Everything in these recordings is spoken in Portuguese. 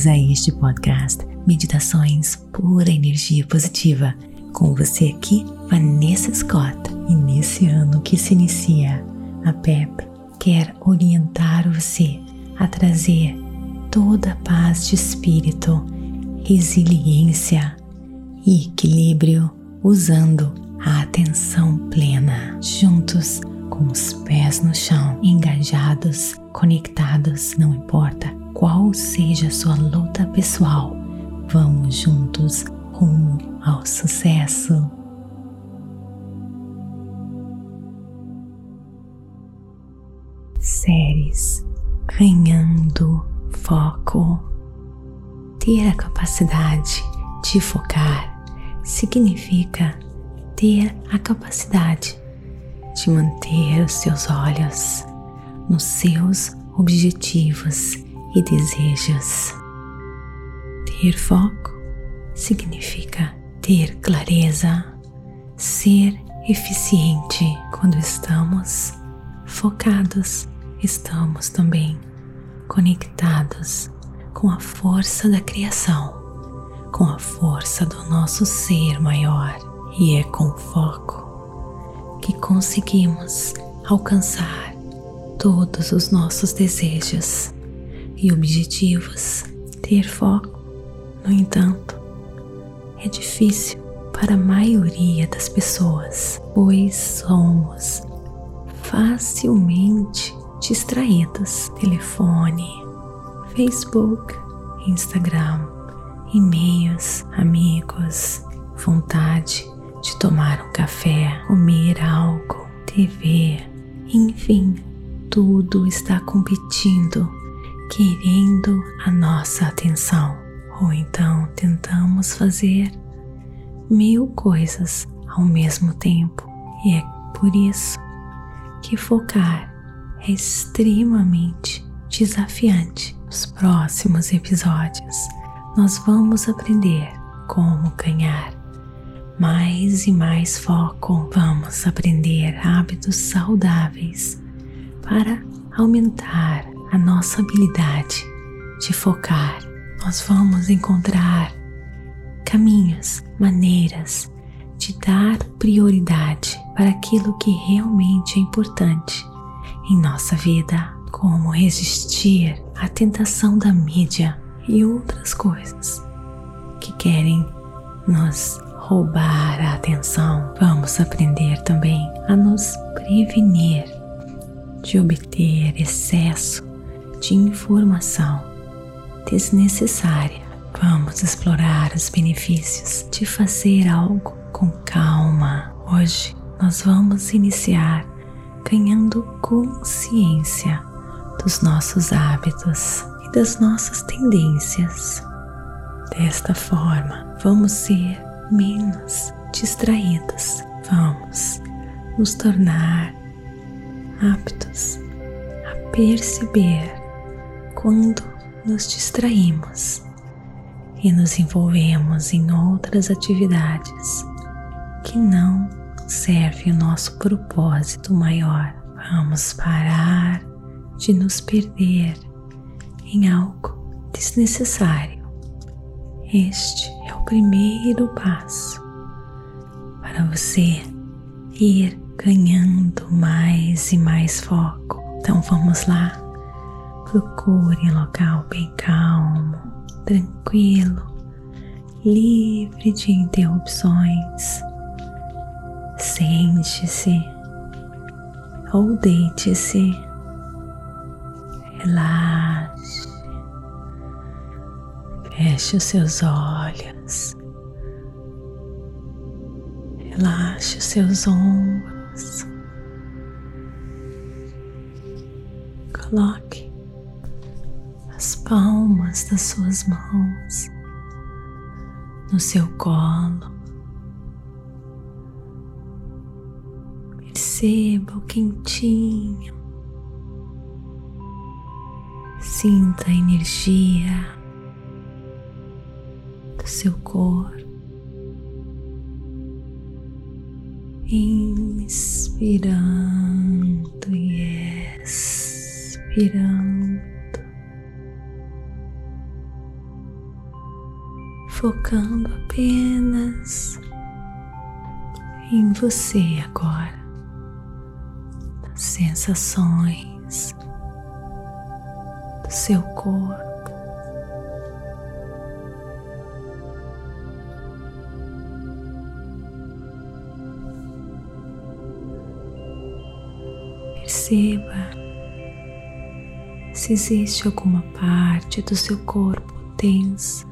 bem-vindos a este podcast Meditações Pura Energia Positiva. Com você aqui, Vanessa Scott. E nesse ano que se inicia, a PEP quer orientar você a trazer toda a paz de espírito, resiliência e equilíbrio usando a atenção plena, juntos com os pés no chão, engajados, conectados, não importa qual seja a sua luta pessoal, vamos juntos rumo ao sucesso. Séries ganhando foco. Ter a capacidade de focar significa ter a capacidade de manter os seus olhos nos seus objetivos e desejos. Ter foco significa ter clareza, ser eficiente quando estamos focados, estamos também conectados com a força da criação, com a força do nosso ser maior, e é com foco que conseguimos alcançar todos os nossos desejos e objetivos. Ter foco, no entanto, é difícil para a maioria das pessoas, pois somos facilmente distraídos. Telefone, Facebook, Instagram, e-mails, amigos, vontade de tomar um café, comer algo, TV, enfim, tudo está competindo, querendo a nossa atenção. Ou então tentamos fazer mil coisas ao mesmo tempo, e é por isso que focar é extremamente desafiante. Nos próximos episódios, nós vamos aprender como ganhar mais e mais foco, vamos aprender hábitos saudáveis para aumentar a nossa habilidade de focar. Nós vamos encontrar caminhos, maneiras de dar prioridade para aquilo que realmente é importante em nossa vida, como resistir à tentação da mídia e outras coisas que querem nos roubar a atenção, vamos aprender também a nos prevenir de obter excesso de informação desnecessária. Vamos explorar os benefícios de fazer algo com calma. Hoje nós vamos iniciar ganhando consciência dos nossos hábitos e das nossas tendências. Desta forma, vamos ser menos distraídos. Vamos nos tornar aptos a perceber quando nos distraímos e nos envolvemos em outras atividades que não servem o nosso propósito maior. Vamos parar de nos perder em algo desnecessário este é o primeiro passo para você ir ganhando mais e mais foco. Então vamos lá. Procure um local bem calmo, tranquilo, livre de interrupções. Sente-se ou deite-se. Relaxe. Feche os seus olhos. Relaxe os seus ombros. Coloque palmas das suas mãos no seu colo. Perceba o quentinho. Sinta a energia seu corpo, inspirando e expirando, focando apenas em você agora, nas sensações do seu corpo. Perceba se existe alguma parte do seu corpo tensa.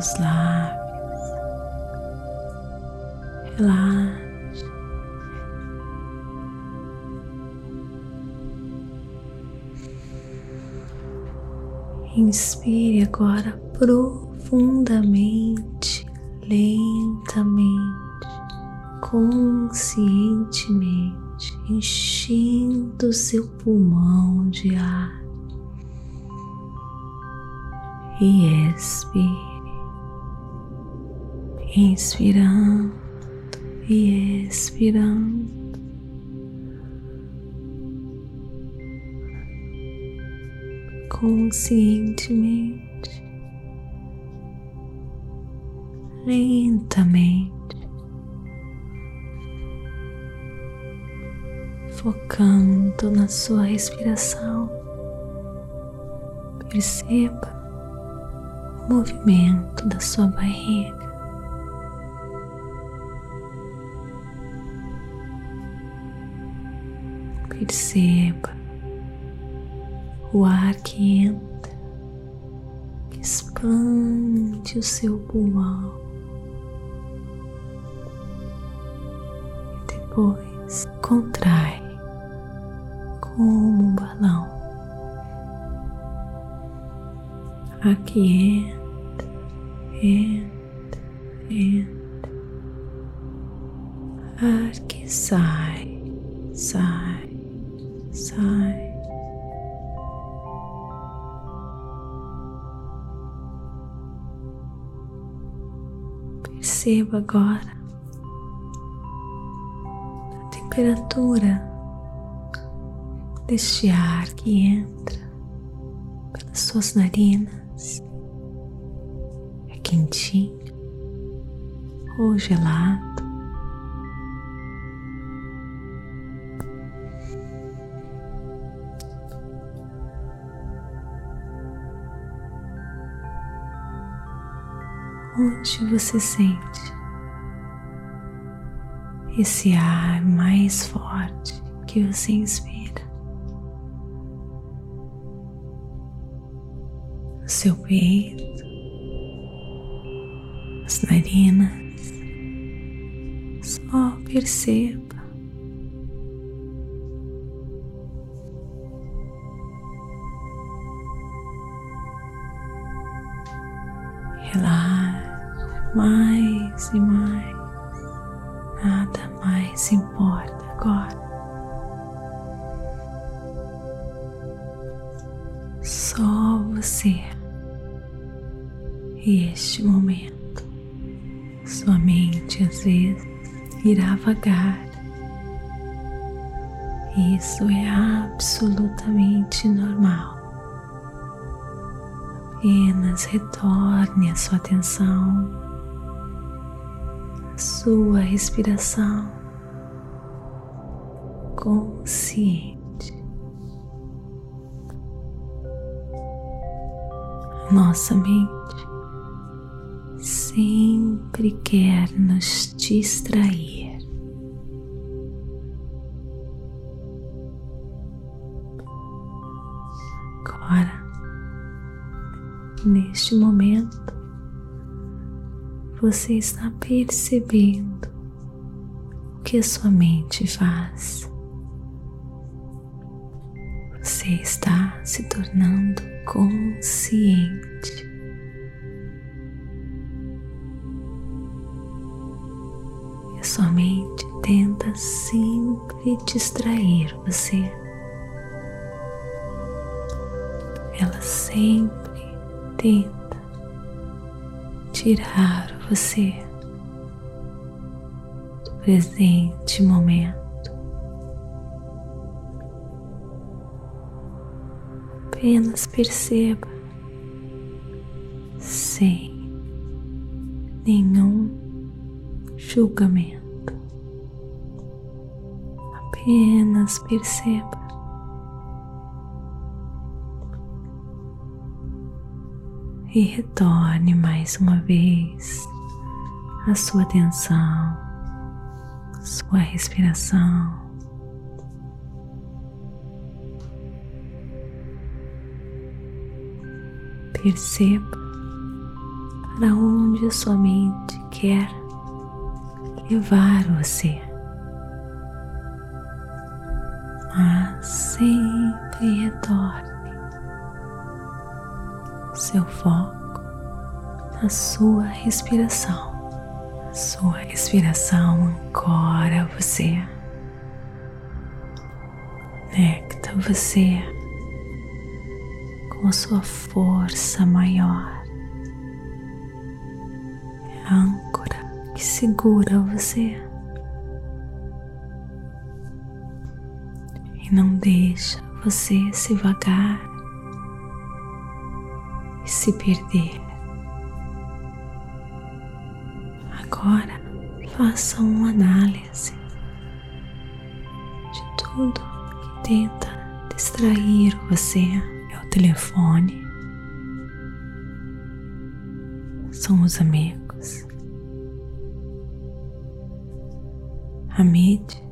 Seus lábios. Relaxa. Inspire agora profundamente, lentamente, conscientemente, enchendo seu pulmão de ar e expire, inspirando e expirando. conscientemente, lentamente, focando na sua respiração. Perceba o movimento da sua barriga. Perceba o ar que entra, que expande o seu pulmão. E depois contrai como um balão. Ar que entra, entra, entra, ar que sai, sai, sai. Perceba agora a temperatura deste ar que entra pelas suas narinas. É quentinho ou gelado. Onde você sente esse ar mais forte que você inspira. No seu peito, as narinas. Só perceba. E este momento. Sua mente às vezes irá vagar. Isso é absolutamente normal. Apenas retorne a sua atenção sua respiração consciente. Nossa mente sempre quer nos distrair. Agora, neste momento, você está percebendo o que a sua mente faz. Você está se tornando consciente. Mente tenta sempre distrair você. Ela sempre tenta tirar você do presente momento. Apenas perceba sem nenhum julgamento. Apenas perceba. E retorne mais uma vez a sua atenção, sua respiração. Perceba para onde a sua mente quer levar você. Sempre retorne seu foco na sua respiração. A sua respiração ancora você, conecta você com a sua força maior. Âncora que segura você e não deixa você se vagar e se perder. Agora faça uma análise de tudo que tenta distrair você. É o telefone, são os amigos a mídia,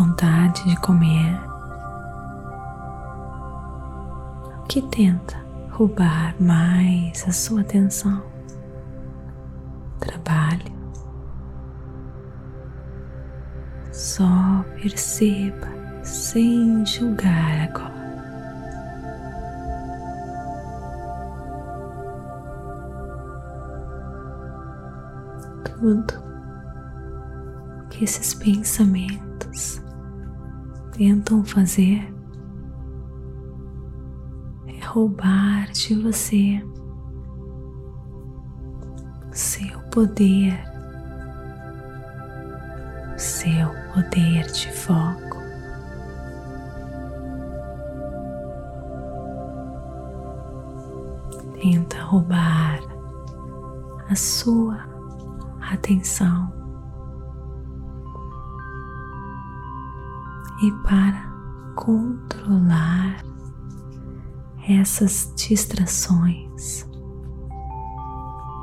vontade de comer, o que tenta roubar mais a sua atenção, trabalho. Só perceba sem julgar agora. tudo que esses pensamentos tentam fazer é roubar de você seu poder, seu poder de foco. Tenta roubar a sua atenção e para controlar essas distrações.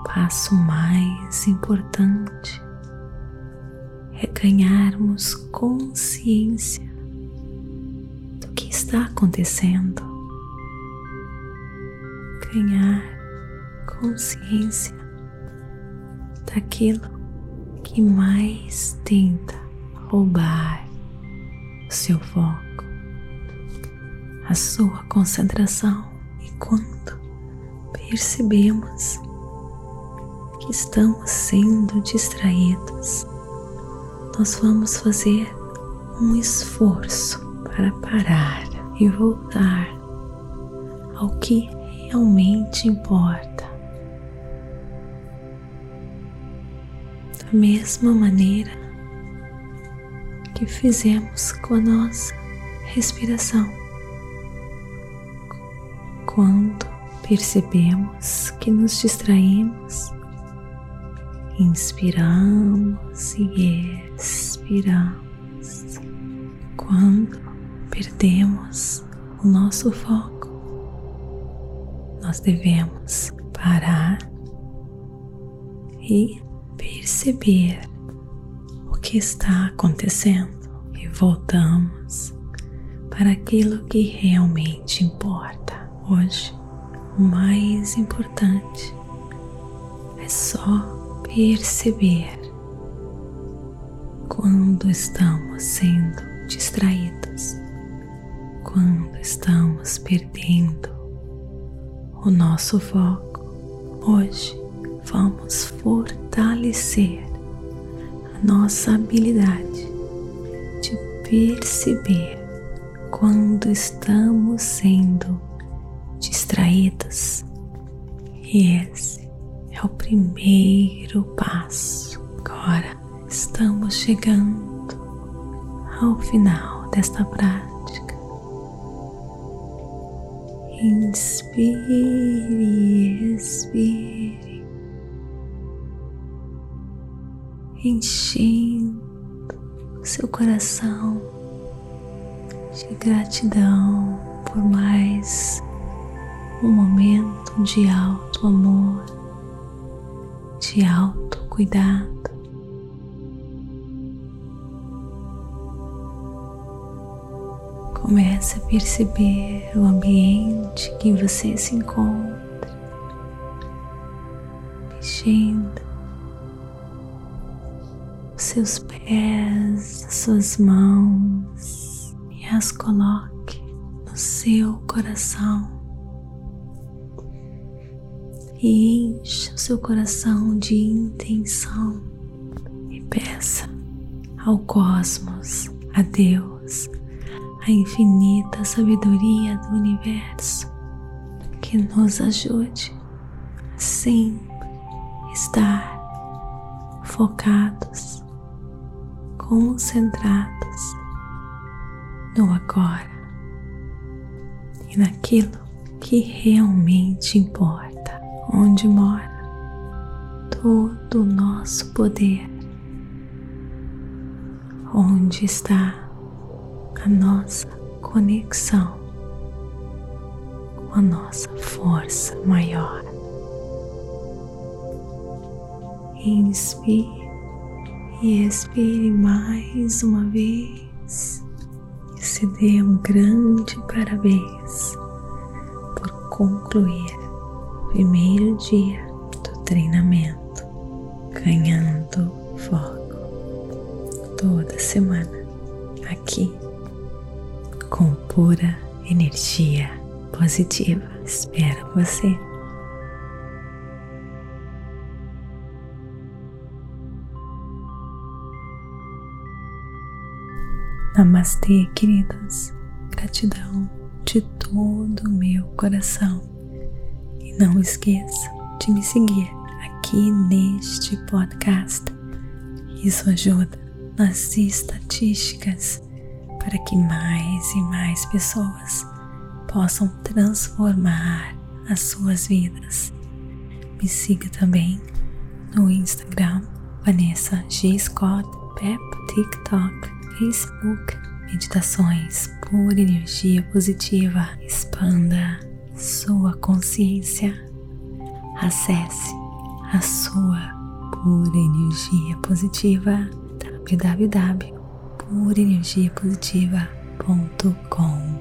Passo mais importante é ganharmos consciência do que está acontecendo, ganhar consciência daquilo que mais tenta roubar seu foco, a sua concentração. E quando percebemos que estamos sendo distraídos, nós vamos fazer um esforço para parar e voltar ao que realmente importa da mesma maneira que fizemos com a nossa respiração. Quando percebemos que nos distraímos, inspiramos e expiramos. Quando perdemos o nosso foco, nós devemos parar e perceber que está acontecendo e voltamos para aquilo que realmente importa. Hoje, o mais importante é só perceber quando estamos sendo distraídos, quando estamos perdendo o nosso foco. Hoje, vamos fortalecer nossa habilidade de perceber quando estamos sendo distraídos. E esse é o primeiro passo. Agora estamos chegando ao final desta prática. Inspire, expire, enchendo seu coração de gratidão por mais um momento de alto amor, de alto cuidado. Comece a perceber o ambiente que você se encontra, mexendo seus pés, as suas mãos e as coloque no seu coração. E encha o seu coração de intenção e peça ao cosmos, a Deus, a infinita sabedoria do universo que nos ajude a sempre estar focados, concentrados no agora e naquilo que realmente importa onde mora todo o nosso poder, onde está a nossa conexão com a nossa força maior. Inspire e expire mais uma vez e se dê um grande parabéns por concluir primeiro dia do treinamento, ganhando foco toda semana aqui com pura energia positiva. Espero você. Namastê, queridas. Gratidão de todo o meu coração não esqueça de me seguir aqui neste podcast. Isso ajuda nas estatísticas para que mais e mais pessoas possam transformar as suas vidas. Me siga também no Instagram, Vanessa G. Scott, Pep, TikTok, Facebook, Meditações por energia positiva. Expanda sua consciência, acesse a sua pura energia positiva www.purenergiapositiva.com